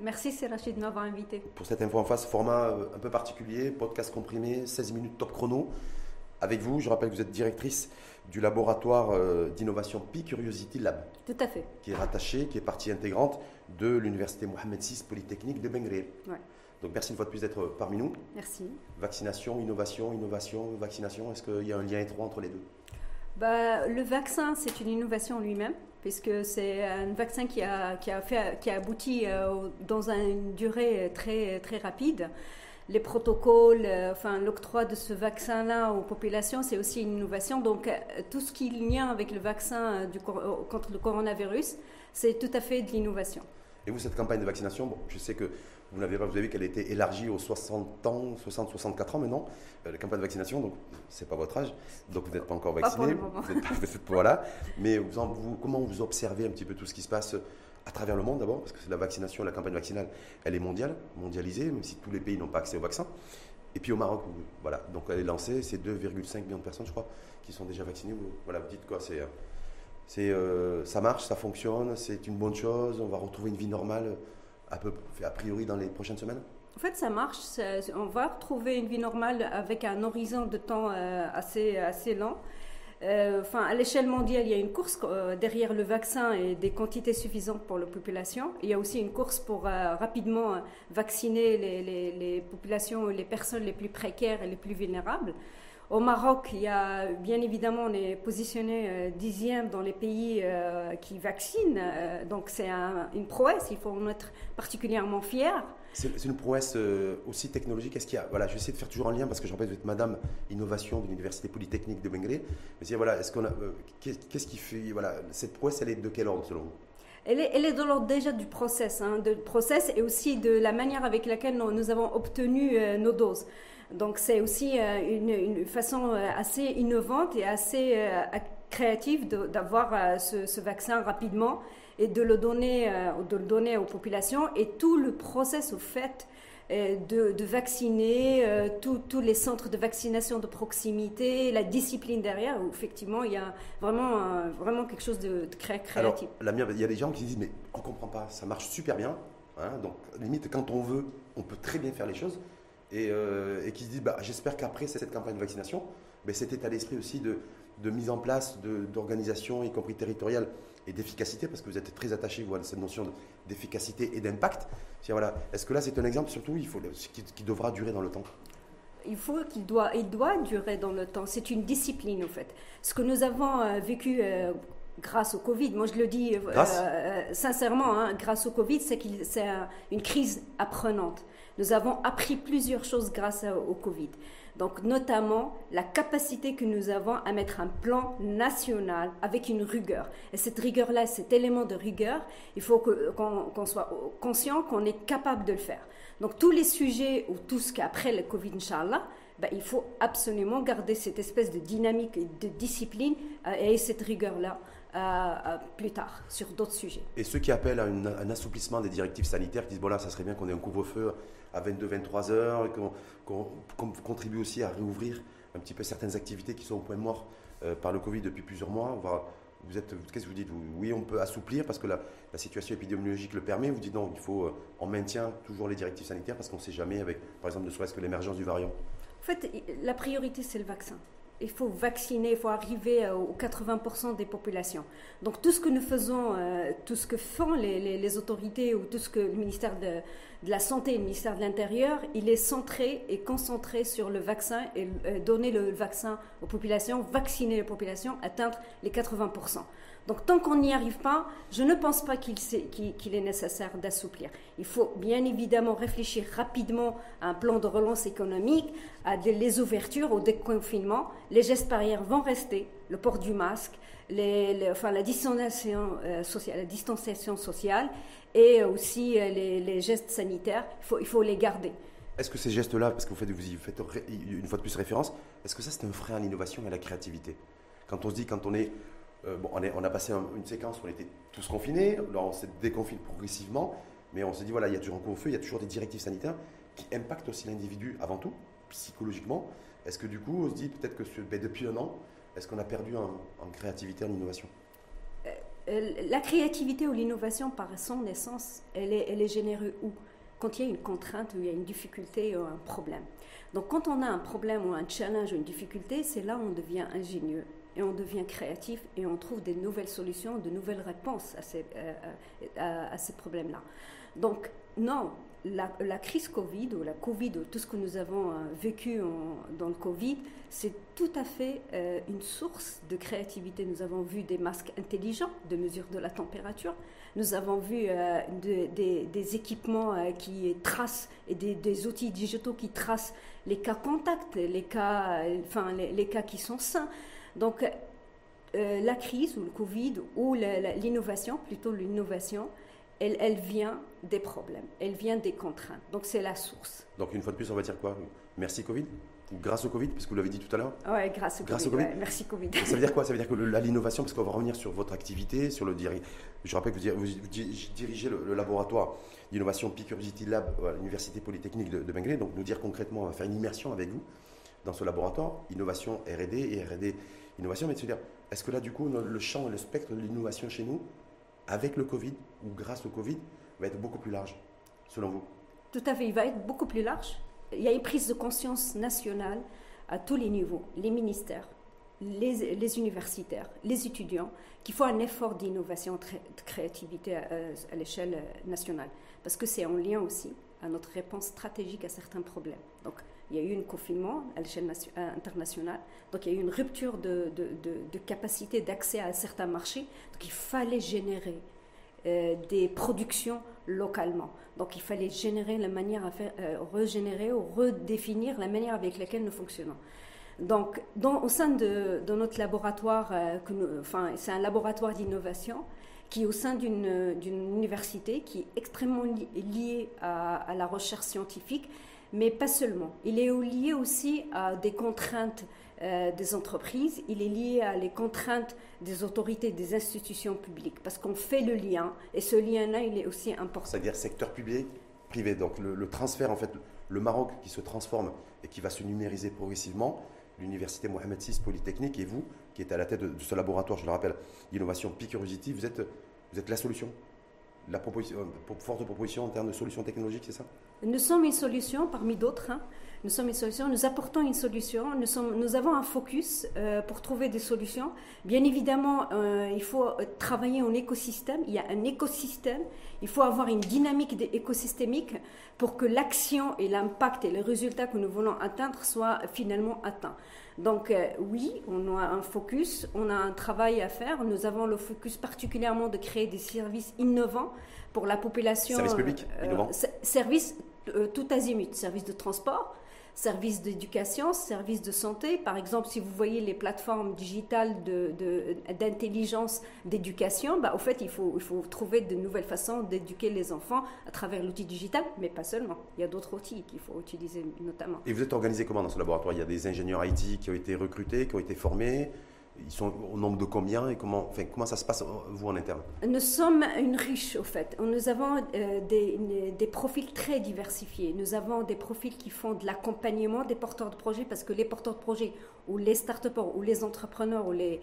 Merci, c'est Rachid de m'avoir invité. Pour cette info en face, format euh, un peu particulier, podcast comprimé, 16 minutes top chrono. Avec vous, je rappelle que vous êtes directrice du laboratoire euh, d'innovation Pi Curiosity Lab. Tout à fait. Qui est rattaché, qui est partie intégrante de l'université Mohamed VI Polytechnique de Bengrir. Ouais. Donc merci une fois de plus d'être parmi nous. Merci. Vaccination, innovation, innovation, vaccination, est-ce qu'il y a un lien étroit entre les deux? Bah, Le vaccin, c'est une innovation lui-même, puisque c'est un vaccin qui a, qui a, fait, qui a abouti euh, dans une durée très, très rapide. Les protocoles, euh, enfin l'octroi de ce vaccin-là aux populations, c'est aussi une innovation. Donc euh, tout ce qui est lien avec le vaccin contre le coronavirus, c'est tout à fait de l'innovation. Et vous, cette campagne de vaccination, bon, je sais que vous n'avez pas, vous avez vu qu'elle a été élargie aux 60 ans, 60, 64 ans maintenant, euh, la campagne de vaccination, donc c'est pas votre âge, donc vous n'êtes pas encore vacciné. voilà. Mais vous, comment vous observez un petit peu tout ce qui se passe à travers le monde d'abord, parce que la vaccination, la campagne vaccinale, elle est mondiale, mondialisée, même si tous les pays n'ont pas accès au vaccin. Et puis au Maroc, voilà, donc elle est lancée, c'est 2,5 millions de personnes, je crois, qui sont déjà vaccinées. voilà, vous dites quoi, c'est, c'est, euh, ça marche, ça fonctionne, c'est une bonne chose, on va retrouver une vie normale a, peu, a priori dans les prochaines semaines en fait, ça marche. On va retrouver une vie normale avec un horizon de temps euh, assez, assez lent. Euh, enfin, à l'échelle mondiale, il y a une course euh, derrière le vaccin et des quantités suffisantes pour la population. Il y a aussi une course pour rapidement vacciner les, populations, les personnes les plus précaires et les plus vulnérables. Au Maroc, il y a bien évidemment, on est positionné euh, dixième dans les pays euh, qui vaccinent, euh, donc c'est une prouesse. Il faut en être particulièrement fier. C'est une prouesse aussi technologique. Est-ce qu'il y a, voilà, je vais essayer de faire toujours un lien parce que je rappelle vous êtes Madame Innovation de l'Université Polytechnique de Bengré. Mais voilà, est-ce qu'on a, qu'est-ce qui fait, voilà, cette prouesse, elle est de quel ordre selon vous? Elle est, elle est, de l'ordre déjà du process, hein, de process et aussi de la manière avec laquelle nous, avons obtenu nos doses. Donc c'est aussi euh, une, façon euh, assez innovante et assez euh, créative d'avoir ce, vaccin rapidement et de le donner, de le donner aux populations et tout le process au fait de, vacciner, tous les centres de vaccination de proximité, la discipline derrière, où effectivement il y a vraiment, vraiment quelque chose de, très créatif. Alors, il y a des gens qui disent mais on ne comprend pas, ça marche super bien. Hein, donc limite quand on veut, on peut très bien faire les choses. Euh, et, qui se disent bah, j'espère qu'après cette campagne de vaccination, mais cet état d'esprit aussi de, mise en place d'organisation, y compris territoriale, et d'efficacité, parce que vous êtes très attaché à cette notion d'efficacité et d'impact. Voilà, Est-ce que là, c'est un exemple surtout il faut, qui, qui devra durer dans le temps? Il faut qu'il doit, il doit durer dans le temps. C'est une discipline, en fait. Ce que nous avons euh, vécu euh, grâce au Covid, moi je le dis sincèrement, hein, grâce au Covid, c'est qu'il c'est une crise apprenante. Nous avons appris plusieurs choses grâce au Covid. Donc notamment la capacité que nous avons à mettre un plan national avec une rigueur. Et cette rigueur-là, cet élément de rigueur, il faut qu'on soit conscient qu'on est capable de le faire. Donc tous les sujets ou tout ce qu'après le Covid, Inch'Allah, ben, il faut absolument garder cette espèce de dynamique et de discipline euh, et cette rigueur-là. Euh, plus tard sur d'autres sujets. Et ceux qui appellent à un assouplissement des directives sanitaires, qui disent bon là, ça serait bien qu'on ait un couvre-feu à 22-23 heures, qu'on contribue aussi à réouvrir un petit peu certaines activités qui sont au point mort euh, par le Covid depuis plusieurs mois. vous êtes, qu'est-ce que vous dites Oui, on peut assouplir parce que la, situation épidémiologique le permet. Vous dites non, il faut, euh, on maintient toujours les directives sanitaires parce qu'on ne sait jamais avec, par exemple, ne serait-ce que l'émergence du variant. En fait, la priorité, c'est le vaccin il faut vacciner, il faut arriver euh, aux 80% des populations. Donc tout ce que nous faisons, euh, tout ce que font les, autorités ou tout ce que le ministère de, la Santé et le ministère de l'Intérieur, il est centré et concentré sur le vaccin et euh, donner le vaccin aux populations, vacciner les populations, atteindre les 80%. Donc tant qu'on n'y arrive pas, je ne pense pas qu'il est nécessaire d'assouplir. Il faut bien évidemment réfléchir rapidement à un plan de relance économique, à les ouvertures, au déconfinement. Les gestes barrières vont rester, le port du masque, enfin, la, distanciation, euh, sociale, la distanciation sociale et aussi euh, les, gestes sanitaires, il faut, il faut les garder. Est-ce que ces gestes-là, parce que vous faites, vous y faites une fois de plus référence, est-ce que ça c'est un frein à l'innovation et à la créativité? Quand on se dit, quand on est euh, on, a passé une séquence où on était tous confinés, on s'est déconfiné progressivement, mais on s'est dit, voilà, il y a toujours un couvre-feu, il y a toujours des directives sanitaires qui impactent aussi l'individu avant tout, psychologiquement. Est-ce que du coup, on se dit peut-être que ben, depuis un an, est-ce qu'on a perdu en, créativité, en innovation? Euh, la créativité ou l'innovation, par son essence, elle est, elle est générée où? Quand il y a une contrainte, ou il y a une difficulté ou un problème. Donc quand on a un problème ou un challenge ou une difficulté, c'est là où on devient ingénieux et on devient créatif et on trouve des nouvelles solutions, de nouvelles réponses à ces, euh, ces problèmes-là. Donc non, la, crise Covid ou la Covid ou tout ce que nous avons euh, vécu dans le Covid, c'est tout à fait euh, une source de créativité. Nous avons vu des masques intelligents de mesure de la température. Nous avons vu euh, des, équipements euh, qui tracent et des, outils digitaux qui tracent les cas contacts, les cas, enfin, les, cas qui sont sains. Donc, la crise ou le Covid ou l'innovation, plutôt l'innovation, elle, elle, vient des problèmes, elle vient des contraintes. Donc, c'est la source. Donc, une fois de plus, on va dire quoi? Merci Covid? Grâce au Covid, puisque vous l'avez dit tout à l'heure Oui, grâce au grâce Covid. Au COVID? merci Covid. Ça veut dire quoi? Ça veut dire que l'innovation, parce qu'on va revenir sur votre activité, sur le je rappelle que vous, dirigez le, laboratoire d'innovation Picurity Lab à l'Université Polytechnique de, de Donc, nous dire concrètement, on va faire une immersion avec vous dans ce laboratoire, innovation RD et RD innovation. Mais de se dire, est-ce que là, du coup, le champ et le spectre de l'innovation chez nous, avec le Covid ou grâce au Covid, va être beaucoup plus large, selon vous? Tout à fait, il va être beaucoup plus large il y a une prise de conscience nationale à tous les niveaux, les ministères, les, universitaires, les étudiants, qu'il faut un effort d'innovation, de créativité à, l'échelle nationale. Parce que c'est en lien aussi à notre réponse stratégique à certains problèmes. Il y a eu un confinement à l'échelle euh, internationale, donc il y a eu une rupture de, de capacité d'accès à certains marchés, donc il fallait générer euh, des productions localement. Donc il fallait générer la manière à faire, euh, régénérer ou redéfinir la manière avec laquelle nous fonctionnons. Donc au sein de, notre laboratoire, euh, enfin, c'est un laboratoire d'innovation qui est au sein d'une université qui est extrêmement lié à, à, la recherche scientifique, mais pas seulement. Il est lié aussi à des contraintes euh, des entreprises, il est lié à les contraintes des autorités, des institutions publiques, parce qu'on fait le lien, et ce lien-là, il est aussi important. C'est-à-dire secteur public, privé. Donc le, transfert, en fait, le Maroc qui se transforme et qui va se numériser progressivement, l'université Mohamed VI Polytechnique et vous, qui êtes à la tête de, ce laboratoire, je le rappelle, d'innovation Picurosity, vous êtes, vous êtes la solution la proposition, euh, forte proposition en termes de solutions technologiques, c'est ça? Nous sommes une solution parmi d'autres. Hein. Nous sommes une solution, nous apportons une solution, nous, sommes, nous avons un focus euh, pour trouver des solutions. Bien évidemment, euh, il faut travailler en écosystème, il y a un écosystème, il faut avoir une dynamique écosystémique pour que l'action et l'impact et les résultats que nous voulons atteindre soient finalement atteints. Donc euh, oui, on a un focus, on a un travail à faire. Nous avons le focus particulièrement de créer des services innovants pour la population. Services publics innovants. services tout azimut, services de transport, services d'éducation, services de santé. Par exemple, si vous voyez les plateformes digitales d'intelligence d'éducation, bah, au fait, il faut, il faut trouver de nouvelles façons d'éduquer les enfants à travers l'outil digital, mais pas seulement. Il y a d'autres outils qu'il faut utiliser notamment. Et vous êtes organisé comment dans ce laboratoire? Il y a des ingénieurs IT qui ont été recrutés, qui ont été formés? Ils sont au nombre de combien et comment, ça se passe, vous, en interne? Nous sommes une riche, au fait. Nous avons euh, des, des, profils très diversifiés. Nous avons des profils qui font de l'accompagnement des porteurs de projets, parce que les porteurs de projets, ou les start ou les entrepreneurs, ou les,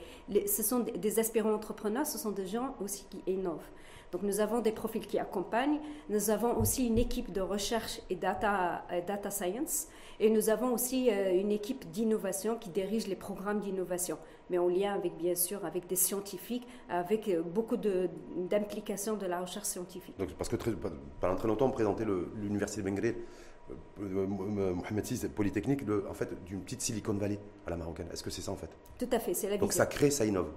ce sont des aspirants entrepreneurs, ce sont des gens aussi qui innovent. Donc nous avons des profils qui accompagnent, nous avons aussi une équipe de recherche et data, euh, data science, et nous avons aussi euh, une équipe d'innovation qui dirige les programmes d'innovation, mais en lien avec, bien sûr, avec des scientifiques, avec euh, beaucoup d'implication de, la recherche scientifique. Donc, parce que pendant très longtemps, on présentait l'université de Bengré Mohamed VI Polytechnique, en fait, d'une petite Silicon Valley à la marocaine. Est-ce que c'est ça en fait Tout à fait, c'est la Donc ça crée, ça innove.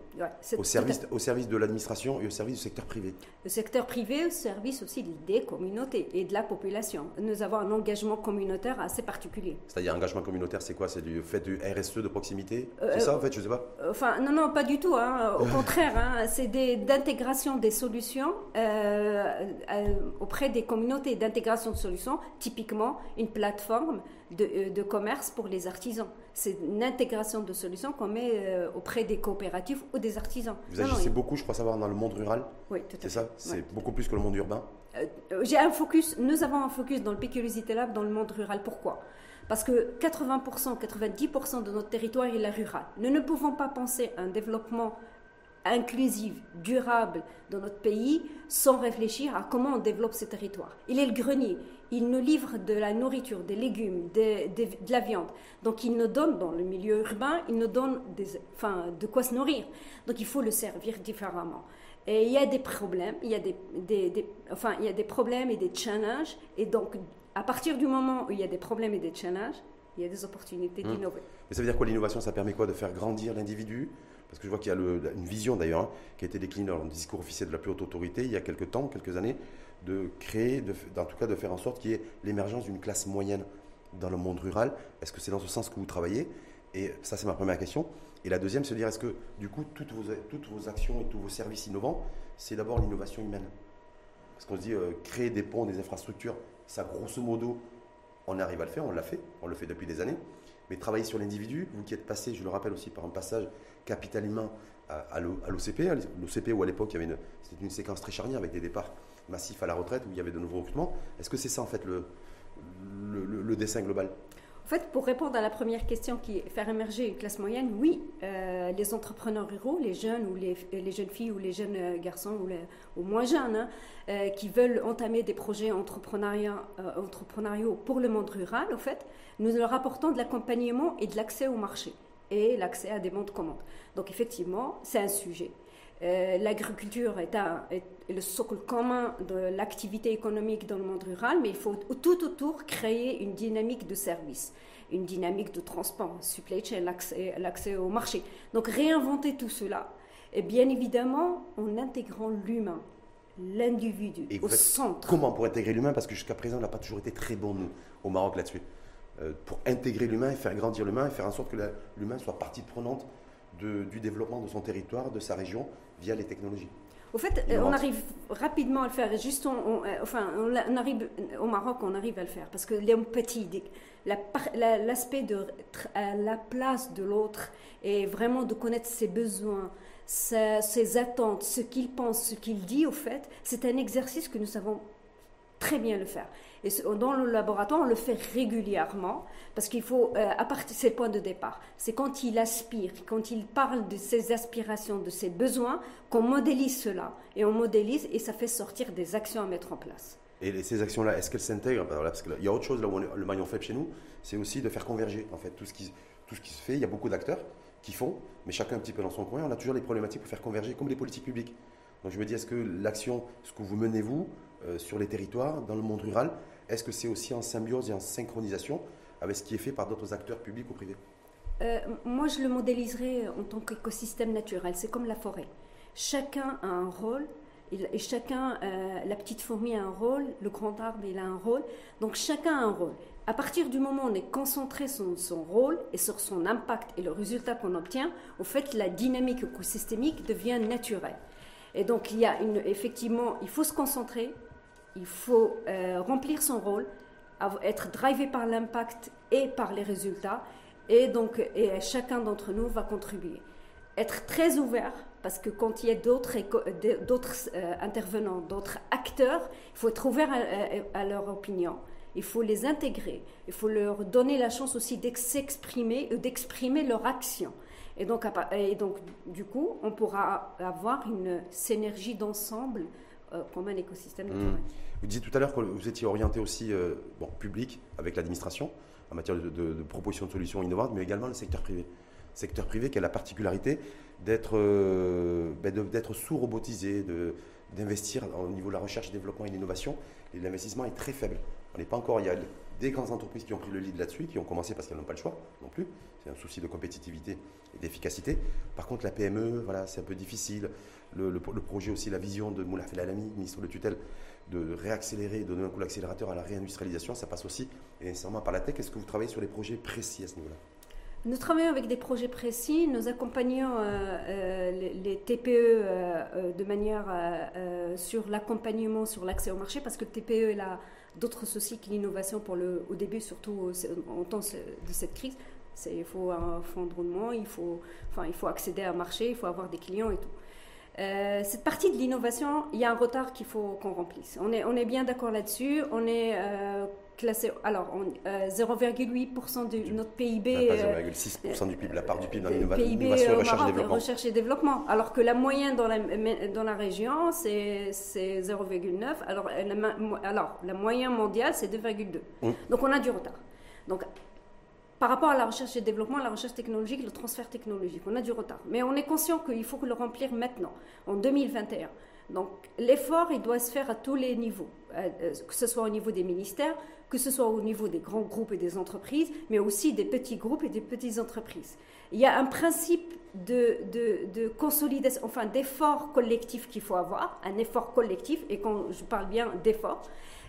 au, service, au service de l'administration et au service du secteur privé. Le secteur privé au service aussi des communautés et de la population. Nous avons un engagement communautaire assez particulier. C'est-à-dire engagement communautaire, c'est quoi? C'est du fait du RSE de proximité? C'est euh, ça en fait, je sais pas Enfin, non, non, pas du tout. Hein. Au contraire, hein. c'est d'intégration des solutions euh, auprès des communautés, d'intégration de solutions, typiquement une plateforme euh, de, commerce pour les artisans. C'est une intégration de solutions qu'on met euh, auprès des coopératives ou des artisans. Vous agissez beaucoup, je crois savoir, dans le monde rural. Oui, tout à fait. C'est ça? C'est beaucoup plus que le monde urbain euh, J'ai un focus, nous avons un focus dans le Pécurosité Lab dans le monde rural. Pourquoi? Parce que 80%, 90% de notre territoire est la rural. Nous ne pouvons pas penser à un développement inclusive, durable dans notre pays sans réfléchir à comment on développe ces territoires. Il est le grenier. Il nous livre de la nourriture, des légumes, de la viande. Donc il nous donne, dans le milieu urbain, il nous donne des, enfin, de quoi se nourrir. Donc il faut le servir différemment. Et il y a des problèmes, il y a des, des, enfin, il y a des problèmes et des challenges. Et donc, à partir du moment où il y a des problèmes et des challenges, il y a des opportunités mmh. d'innover. Mais ça veut dire quoi l'innovation? Ça permet quoi De faire grandir l'individu? Parce que je vois qu'il y a une vision d'ailleurs hein, qui a été déclinée dans le discours officiel de la plus haute autorité il y a quelques temps, quelques années, de créer, de, en tout cas de faire en sorte qu'il y ait l'émergence d'une classe moyenne dans le monde rural. Est-ce que c'est dans ce sens que vous travaillez? Et ça, c'est ma première question. Et la deuxième, c'est de dire est-ce que du coup, toutes vos, actions et tous vos services innovants, c'est d'abord l'innovation humaine? Parce qu'on se dit euh, créer des ponts, des infrastructures, ça grosso modo, on arrive à le faire, on l'a fait, on le fait depuis des années. Mais travailler sur l'individu, vous qui êtes passé, je le rappelle aussi, par un passage capital humain à, l'OCP, l'OCP où à l'époque c'était une séquence très charnière avec des départs massifs à la retraite où il y avait de nouveaux recrutements. Est-ce que c'est ça en fait le, le, dessin global? En fait, pour répondre à la première question qui est faire émerger une classe moyenne, oui, euh, les entrepreneurs ruraux, les jeunes ou les, les, jeunes filles ou les jeunes euh, garçons ou, les, moins jeunes hein, euh, qui veulent entamer des projets entrepreneuriaux pour le monde rural, en fait, nous leur apportons de l'accompagnement et de l'accès au marché et l'accès à des bons de commande. Donc effectivement, c'est un sujet. Euh, l'agriculture est, le socle commun de l'activité économique dans le monde rural, mais il faut tout autour créer une dynamique de service, une dynamique de transport, supply chain, l'accès au marché. Donc réinventer tout cela, et bien évidemment en intégrant l'humain, l'individu au centre. Comment pour intégrer l'humain? Parce que jusqu'à présent, on n'a pas toujours été très bon, nous, au Maroc, là-dessus. Euh, pour intégrer l'humain et faire grandir l'humain et faire en sorte que l'humain soit partie prenante du développement de son territoire, de sa région, via les technologies. Au fait, euh, on arrive rapidement à le faire. Juste, on, euh, enfin, on, arrive au Maroc, on arrive à le faire parce que l'empathie, l'aspect de la place de l'autre et vraiment de connaître ses besoins, ses, attentes, ce qu'il pense, ce qu'il dit, au fait, c'est un exercice que nous savons très bien le faire. Et dans le laboratoire, on le fait régulièrement parce qu'il faut, euh, à partir, c'est le point de départ. C'est quand il aspire, quand il parle de ses aspirations, de ses besoins, qu'on modélise cela. Et on modélise et ça fait sortir des actions à mettre en place. Et ces actions-là, est-ce qu'elles s'intègrent? Parce qu'il y a autre chose, là où le maillon faible chez nous, c'est aussi de faire converger en fait tout ce, qui, tout ce qui se fait. Il y a beaucoup d'acteurs qui font, mais chacun un petit peu dans son coin. On a toujours des problématiques pour faire converger, comme les politiques publiques. Donc je me dis, est-ce que l'action, ce que vous menez vous, sur les territoires, dans le monde rural, est-ce que c'est aussi en symbiose et en synchronisation avec ce qui est fait par d'autres acteurs publics ou privés euh, Moi, je le modéliserai en tant qu'écosystème naturel. C'est comme la forêt. Chacun a un rôle. Et chacun, euh, la petite fourmi a un rôle, le grand arbre, il a un rôle. Donc chacun a un rôle. À partir du moment où on est concentré sur son rôle et sur son impact et le résultat qu'on obtient, au fait, la dynamique écosystémique devient naturelle. Et donc, il y a une, effectivement, il faut se concentrer, il faut euh, remplir son rôle, être drivé par l'impact et par les résultats. Et donc, et chacun d'entre nous va contribuer. Être très ouvert, parce que quand il y a d'autres, euh, intervenants, d'autres acteurs, il faut être ouvert à, leur opinion. Il faut les intégrer. Il faut leur donner la chance aussi d'exprimer, leur action. Et donc, du coup, on pourra avoir une synergie d'ensemble euh, comme un écosystème naturel. Mmh. Vous disiez tout à l'heure que vous étiez orienté aussi euh, bon, public avec l'administration en matière de, de, proposition de solutions innovantes, mais également le secteur privé. Le secteur privé qui a la particularité d'être euh, ben d'être sous-robotisé, d'investir au niveau de la recherche, développement et l'innovation. L'investissement est très faible. On n'est pas encore. Il y a des grandes entreprises qui ont pris le lead là-dessus, qui ont commencé parce qu'elles n'ont pas le choix non plus. C'est un souci de compétitivité et d'efficacité. Par contre, la PME, voilà, c'est un peu difficile. Le, projet aussi, la vision de Moulaf El Alami, ministre de tutelle, de réaccélérer, de donner un coup d'accélérateur à la réindustrialisation, ça passe aussi nécessairement par la tech. Est-ce que vous travaillez sur des projets précis à ce niveau-là? Nous travaillons avec des projets précis, nous accompagnons euh, euh, les, TPE euh, de manière sur l'accompagnement, sur l'accès au marché, parce que le TPE est là d'autres soucis que l'innovation au début, surtout en temps de cette crise. Il faut un fonds de roulement, il faut, enfin, il faut accéder à un marché, il faut avoir des clients et tout. Cette partie de l'innovation, il y a un retard qu'il faut qu'on remplisse. On est, on est bien d'accord là-dessus. On est classé, alors 0,8% euh, de notre PIB. 0,6% du PIB, la part du PIB dans l'innovation, recherche et développement. Recherche et développement. Alors que la moyenne dans la, dans la région, c'est 0,9. Alors, la, alors, la moyenne mondiale, c'est 2,2. Hum. Donc, on a du retard. Donc, par rapport à la recherche et développement, la recherche technologique, le transfert technologique, on a du retard. Mais on est conscient qu'il faut le remplir maintenant, en 2021. Donc l'effort, il doit se faire à tous les niveaux, euh, euh, que ce soit au niveau des ministères, que ce soit au niveau des grands groupes et des entreprises, mais aussi des petits groupes et des petites entreprises. Il y a un principe de, de, consolidation, enfin d'effort collectif qu'il faut avoir, un effort collectif, et quand je parle bien d'effort,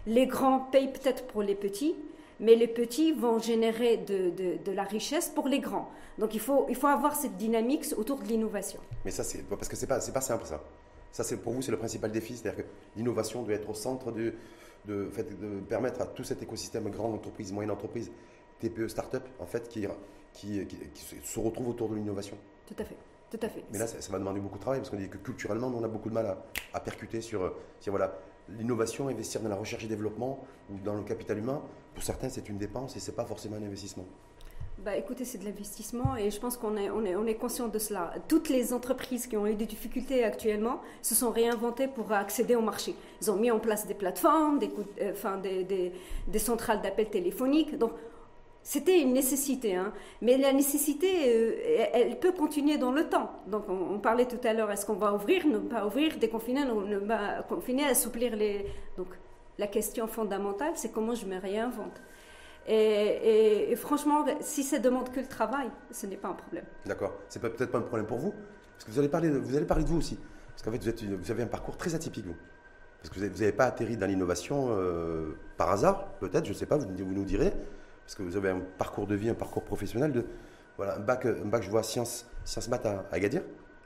les grands payent peut-être pour les petits, mais les petits vont générer de, de, la richesse pour les grands. Donc il faut, il faut avoir cette dynamique autour de l'innovation. Mais ça, c'est parce que c'est pas, pas simple ça. Ça, c'est pour vous, c'est le principal défi, c'est-à-dire que l'innovation doit être au centre de, de, fait, de permettre à tout cet écosystème, grande entreprise, moyenne entreprise, TPE, start-up, en fait, qui, qui, se retrouve autour de l'innovation. Tout à fait. Tout à fait. Mais là, ça, va demander beaucoup de travail parce qu'on dit que culturellement, on a beaucoup de mal à, percuter sur, sur voilà, l'innovation, investir dans la recherche et développement ou dans le capital humain. Pour certains, c'est une dépense et ce n'est pas forcément un investissement. Bah, écoutez, c'est de l'investissement et je pense qu'on est, on est, on est conscient de cela. Toutes les entreprises qui ont eu des difficultés actuellement se sont réinventées pour accéder au marché. Ils ont mis en place des plateformes, des, euh, enfin, des, des, centrales d'appel téléphoniques. Donc, c'était une nécessité, hein. mais la nécessité, euh, elle peut continuer dans le temps. Donc, on, parlait tout à l'heure, est-ce qu'on va ouvrir, ne pas ouvrir, déconfiner, ne pas confiner, assouplir les. Donc, la question fondamentale, c'est comment je me réinvente. Et, franchement, si ça demande que le travail, ce n'est pas un problème. D'accord. C'est peut-être pas un problème pour vous, parce que vous allez parler de, vous allez parler de vous aussi. Parce qu'en fait, vous, êtes, vous, avez un parcours très atypique, vous. Parce que vous n'avez pas atterri dans l'innovation euh, par hasard, peut-être, je ne sais pas, vous, vous, nous direz. Parce que vous avez un parcours de vie, un parcours professionnel de. Voilà, un bac, un bac je vois, sciences, sciences maths à, Agadir.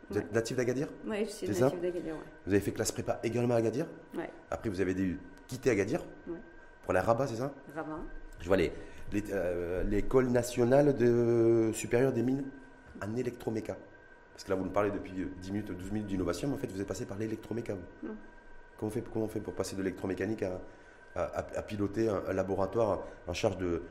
Vous êtes natif d'Agadir Oui, je suis natif d'Agadir. Vous avez fait classe prépa également à Agadir Oui. Après, vous avez quitté Agadir pour la Rabat, c'est ça Rabat. Je vois euh, l'école nationale de, supérieure des mines en électroméca. Parce que là, vous nous parlez depuis 10 minutes, 12 minutes d'innovation, mais en fait, vous êtes passé par l'électroméca. Comment, on fait, comment on fait pour passer de l'électromécanique à, piloter un, laboratoire en charge de,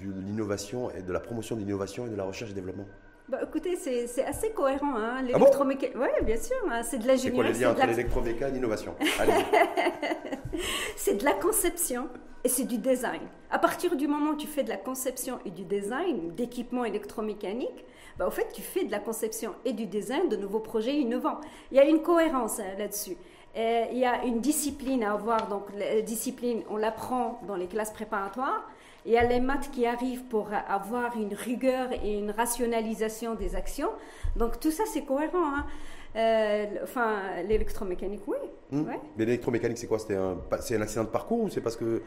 de l'innovation et de la promotion de l'innovation et de la recherche et développement? Bah, écoutez, c'est assez cohérent. Hein. L'électromécanique, oui, bien sûr, hein. c'est de l'ingénierie. C'est quoi le lien entre l'électromécanique et l'innovation? C'est de la conception et c'est du design. À partir du moment où tu fais de la conception et du design d'équipements électromécaniques, bah, au fait, tu fais de la conception et du design de nouveaux projets innovants. Il y a une cohérence hein, là-dessus. Il y a une discipline à avoir. Donc, la discipline, on l'apprend dans les classes préparatoires. Il y a les maths qui arrivent pour avoir une rigueur et une rationalisation des actions. Donc tout ça, c'est cohérent. Hein. Euh, enfin, l'électromécanique, oui. Hmm. Mais l'électromécanique, c'est quoi? C'est un, un accident de parcours ou c'est parce que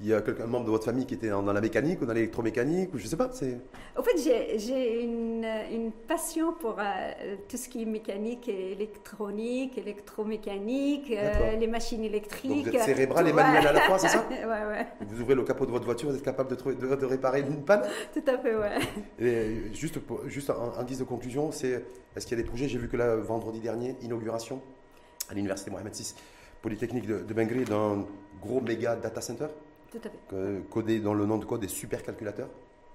il y a quelqu'un membre de votre famille qui était dans, la mécanique ou dans l'électromécanique ou je sais pas c'est en fait j'ai une, une, passion pour euh, tout ce qui est mécanique et électronique électromécanique euh, les machines électriques. Donc vous êtes cérébral et manuel à la fois c'est ça ouais, ouais. vous ouvrez le capot de votre voiture vous êtes capable de, de, de réparer une panne tout à fait ouais. Et juste juste en, guise de conclusion c'est est-ce qu'il y a des projets j'ai vu que là vendredi dernier inauguration à l'université Mohamed VI Polytechnique de, de Bengri d'un gros méga data center tout à fait. Codé dans le nom de code des supercalculateurs.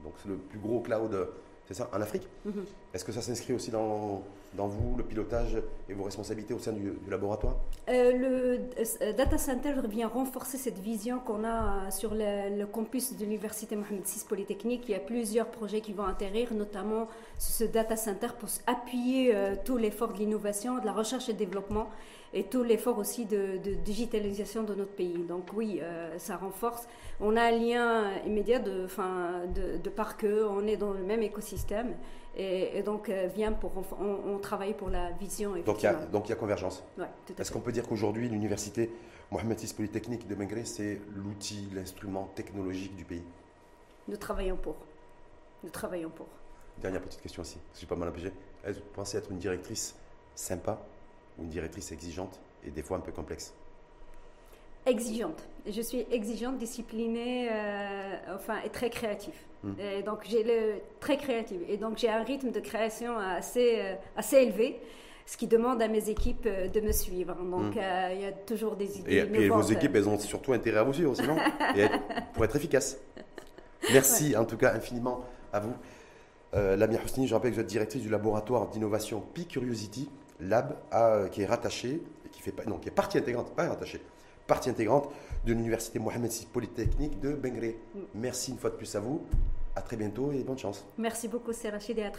Donc c'est le plus gros cloud, c'est ça, en Afrique. Mhm. Est-ce que ça s'inscrit aussi dans, vous, le pilotage et vos responsabilités au sein du, laboratoire euh, Le euh, data center vient renforcer cette vision qu'on a sur le, campus de l'université Mohamed VI Polytechnique. Il y a plusieurs projets qui vont atterrir, notamment ce data center pour appuyer euh, tout l'effort de l'innovation, de la recherche et développement et tout l'effort aussi de, digitalisation de notre pays. Donc oui, euh, ça renforce. On a un lien immédiat de, de, de par que on est dans le même écosystème et, donc euh, vient pour on, travaille pour la vision. Donc il y a donc il y a convergence. Ouais, Est-ce qu'on peut dire qu'aujourd'hui l'université Mohamed VI Polytechnique de Mengré c'est l'outil, l'instrument technologique du pays? Nous travaillons pour. Nous travaillons pour. Dernière petite question aussi, je suis pas mal empêché. Est-ce que vous pensez être une directrice sympa ou une directrice exigeante et des fois un peu complexe? Exigeante. Je suis exigeante, disciplinée, euh, enfin, et très créative. Hmm. Et donc, j'ai le très créative. Et donc, j'ai un rythme de création assez, euh, assez élevé. ce qui demande à mes équipes de me suivre. Donc hmm. il y a toujours des idées. Et, puis vos équipes, elles ont surtout intérêt à vous suivre, sinon, pour être efficaces. Merci en tout cas infiniment à vous. Euh, Lamia Hosni, je rappelle que vous êtes directrice du laboratoire d'innovation P-Curiosity Lab, qui est rattaché, qui fait non, qui est partie intégrante, pas rattachée, partie intégrante de l'université Mohamed VI Polytechnique de Bengré. Merci une fois de plus à vous. À très bientôt et bonne chance. Merci beaucoup, Rachid, et à très